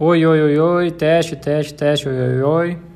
Oi, oi, oi, oi, teste, teste, teste, oi, oi, oi.